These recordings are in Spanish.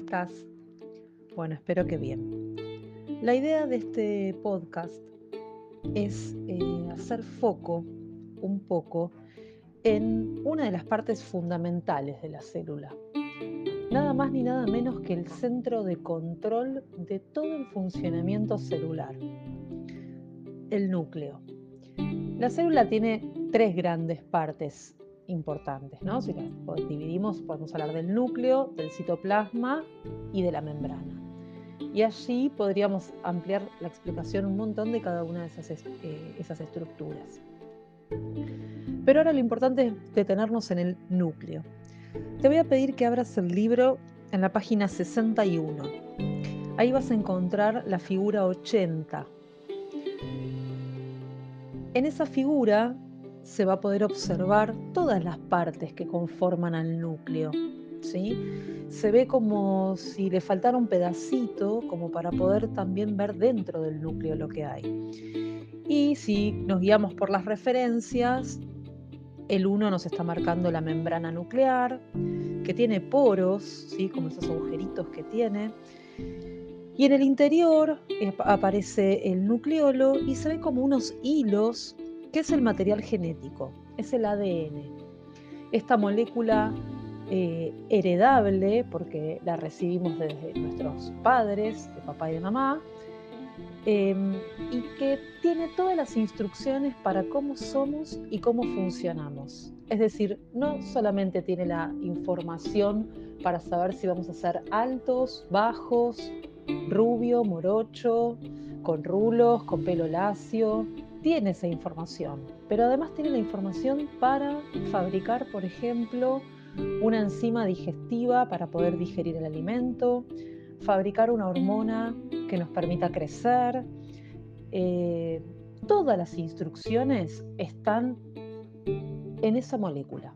estás? Bueno, espero que bien. La idea de este podcast es eh, hacer foco un poco en una de las partes fundamentales de la célula. Nada más ni nada menos que el centro de control de todo el funcionamiento celular, el núcleo. La célula tiene tres grandes partes importantes, ¿no? Si las dividimos, podemos hablar del núcleo, del citoplasma y de la membrana. Y allí podríamos ampliar la explicación un montón de cada una de esas, eh, esas estructuras. Pero ahora lo importante es detenernos en el núcleo. Te voy a pedir que abras el libro en la página 61. Ahí vas a encontrar la figura 80. En esa figura se va a poder observar todas las partes que conforman al núcleo. ¿sí? Se ve como si le faltara un pedacito, como para poder también ver dentro del núcleo lo que hay. Y si nos guiamos por las referencias, el 1 nos está marcando la membrana nuclear, que tiene poros, ¿sí? como esos agujeritos que tiene. Y en el interior eh, aparece el nucleolo y se ve como unos hilos ¿Qué es el material genético? Es el ADN. Esta molécula eh, heredable, porque la recibimos desde nuestros padres, de papá y de mamá, em, y que tiene todas las instrucciones para cómo somos y cómo funcionamos. Es decir, no solamente tiene la información para saber si vamos a ser altos, bajos, rubio, morocho, con rulos, con pelo lacio, tiene esa información, pero además tiene la información para fabricar, por ejemplo, una enzima digestiva para poder digerir el alimento, fabricar una hormona que nos permita crecer. Eh, todas las instrucciones están en esa molécula.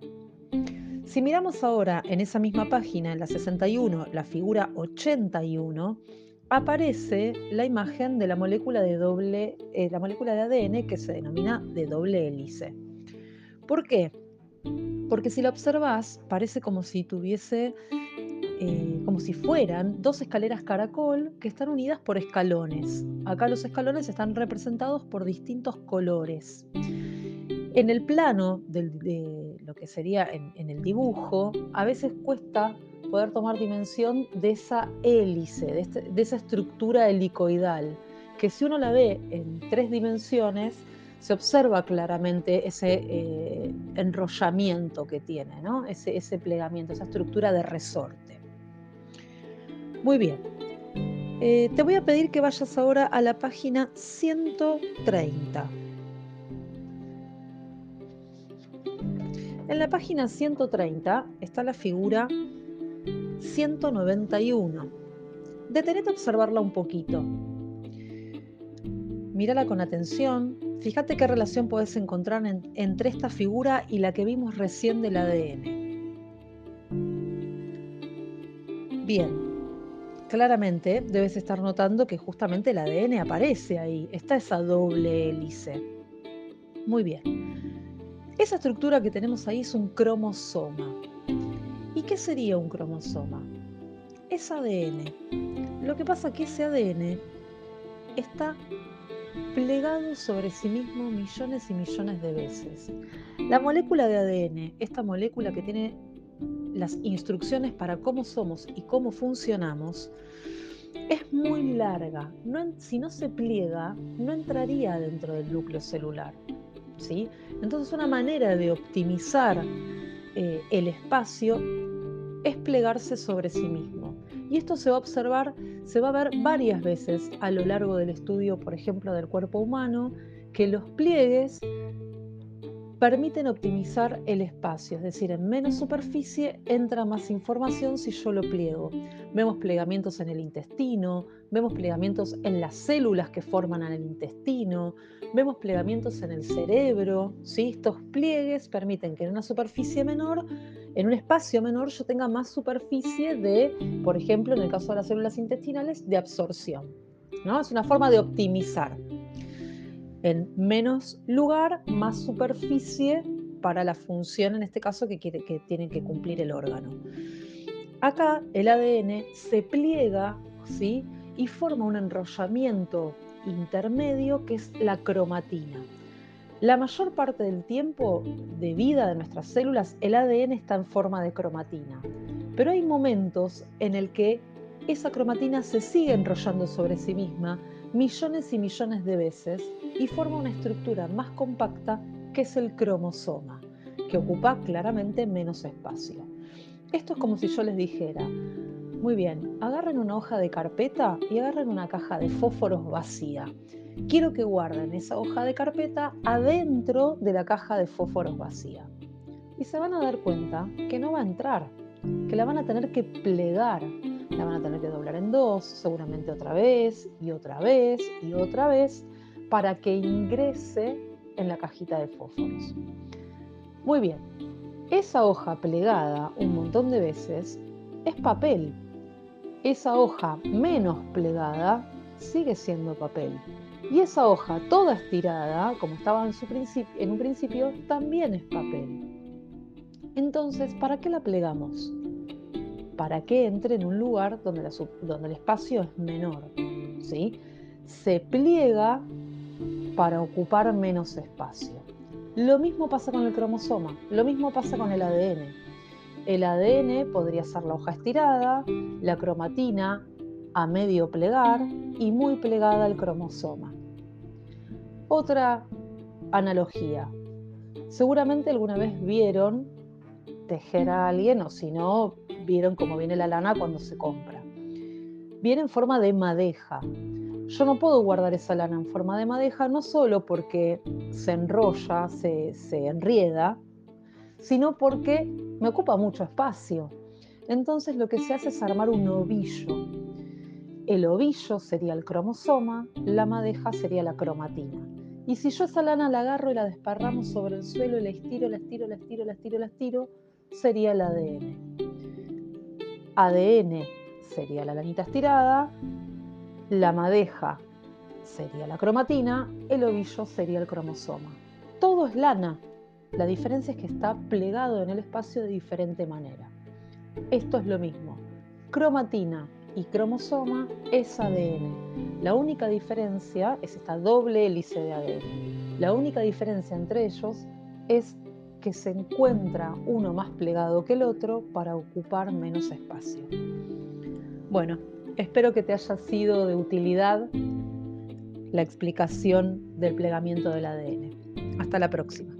Si miramos ahora en esa misma página, en la 61, la figura 81, aparece la imagen de la molécula de doble, eh, la molécula de ADN que se denomina de doble hélice. ¿Por qué? Porque si la observas, parece como si tuviese, eh, como si fueran dos escaleras caracol que están unidas por escalones. Acá los escalones están representados por distintos colores. En el plano de lo que sería en el dibujo, a veces cuesta poder tomar dimensión de esa hélice, este, de, esa estructura helicoidal, que si uno la ve en tres dimensiones, se observa claramente ese eh, enrollamiento que tiene, ese plegamiento, esa estructura de resorte. Muy bien. Eh, te voy a pedir que vayas ahora a la página 130. En la página 130 está la figura 191. Detenete a observarla un poquito. Mírala con atención. Fíjate qué relación puedes encontrar entre esta figura y la que vimos recién del ADN. Bien, claramente debes estar notando que justamente el ADN aparece ahí. Está esa doble hélice. Muy bien. Esa estructura que tenemos ahí es un cromosoma. ¿Y qué sería un cromosoma? Es ADN. Lo que pasa es que ese ADN está plegado sobre sí mismo millones y millones de veces. La molécula de ADN, esta molécula que tiene las instrucciones para cómo somos y cómo funcionamos, es muy larga. si no se pliega, no entraría dentro del núcleo celular. ¿sí? Entonces una manera de optimizar eh, el espacio es plegarse sobre sí mismo. Y esto se va a observar, se va a ver varias veces a lo largo del estudio, por ejemplo, del cuerpo humano, que los pliegues permiten optimizar el espacio, es decir, en menos superficie entra más información si yo lo pliego. Vemos plegamientos en el intestino, vemos plegamientos en las células que forman el intestino, vemos plegamientos en el cerebro. ¿sí? Estos pliegues permiten que en una superficie menor, en un espacio menor, yo tenga más superficie de, por ejemplo, en el caso de las células intestinales, de absorción. ¿no? Es una forma de optimizar en menos lugar, más superficie para la función, en este caso, que, tiene que cumplir el órgano. Acá el ADN se pliega ¿sí? y forma un enrollamiento intermedio que es la cromatina. La mayor parte del tiempo de vida de nuestras células, el ADN está en forma de cromatina, pero hay momentos en el que esa cromatina se sigue enrollando sobre sí misma millones y millones de veces y forma una estructura más compacta que es el cromosoma, que ocupa claramente menos espacio. Esto es como si yo les dijera, muy bien, agarren una hoja de carpeta y agarren una caja de fósforos vacía. Quiero que guarden esa hoja de carpeta adentro de la caja de fósforos vacía. Y se van a dar cuenta que no va a entrar, que la van a tener que plegar, la van a tener que doblar en dos, seguramente otra vez y otra vez y otra vez, para que ingrese en la cajita de fósforos. Muy bien, esa hoja plegada un montón de veces es papel. Esa hoja menos plegada sigue siendo papel. Y esa hoja toda estirada, como estaba en, su en un principio, también es papel. Entonces, ¿para qué la plegamos? Para que entre en un lugar donde, el espacio es menor. ¿sí? Se pliega para ocupar menos espacio. Lo mismo pasa con el cromosoma, lo mismo pasa con el ADN. El ADN podría ser la hoja estirada, la cromatina a medio plegar y muy plegada al cromosoma. Otra analogía. Seguramente alguna vez vieron tejer a alguien o si no, vieron cómo viene la lana cuando se compra. Viene en forma de madeja. Yo no puedo guardar esa lana en forma de madeja no solo porque se enrolla, se, se enrieda, sino porque me ocupa mucho espacio. Entonces lo que se hace es armar un ovillo. El ovillo sería el cromosoma, la madeja sería la cromatina. Y si yo esa lana la agarro y la desparramos sobre el suelo y la estiro, la estiro, la estiro, la estiro, la estiro, sería el ADN. ADN sería la lanita estirada, la madeja sería la cromatina, el ovillo sería el cromosoma. Todo es lana. La diferencia es que está plegado en el espacio de diferente manera. Esto es lo mismo. Cromatina y cromosoma es ADN. La única diferencia es esta doble hélice de ADN. La única diferencia entre ellos es que se encuentra uno más plegado que el otro para ocupar menos espacio. Bueno, espero que te haya sido de utilidad la explicación del plegamiento del ADN. Hasta la próxima.